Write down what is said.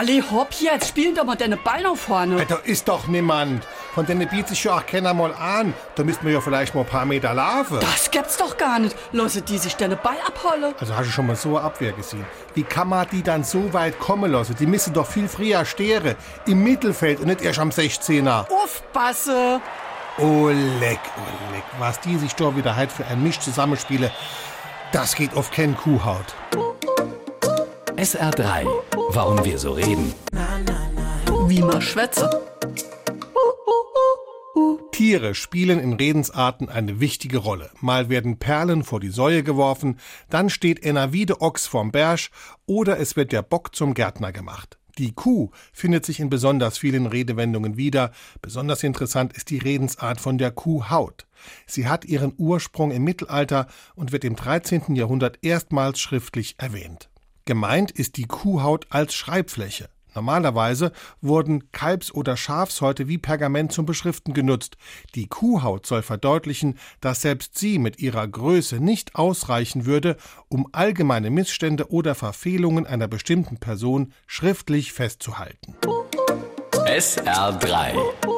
Ali, hopp jetzt, spielen doch mal deine Ball nach vorne. Da ist doch niemand. Von denen bietet sich ja auch keiner mal an. Da müssten wir ja vielleicht mal ein paar Meter laufen. Das gibt's doch gar nicht. Lasse die sich deine Ball abholen. Also hast du schon mal so eine Abwehr gesehen? Wie kann man die dann so weit kommen lassen? Die müssen doch viel früher stehren. Im Mittelfeld und nicht erst am 16er. Aufpasse. Oh leck, oh leck. Was die sich da wieder halt für ein Misch zusammenspiele, das geht auf keinen Kuhhaut. SR3. Warum wir so reden. Wie man schwätze. Tiere spielen in Redensarten eine wichtige Rolle. Mal werden Perlen vor die Säue geworfen, dann steht einer wie de Ochs vorm Berg oder es wird der Bock zum Gärtner gemacht. Die Kuh findet sich in besonders vielen Redewendungen wieder. Besonders interessant ist die Redensart von der Kuhhaut. Sie hat ihren Ursprung im Mittelalter und wird im 13. Jahrhundert erstmals schriftlich erwähnt. Gemeint ist die Kuhhaut als Schreibfläche. Normalerweise wurden Kalbs- oder Schafshäute wie Pergament zum Beschriften genutzt. Die Kuhhaut soll verdeutlichen, dass selbst sie mit ihrer Größe nicht ausreichen würde, um allgemeine Missstände oder Verfehlungen einer bestimmten Person schriftlich festzuhalten. SR3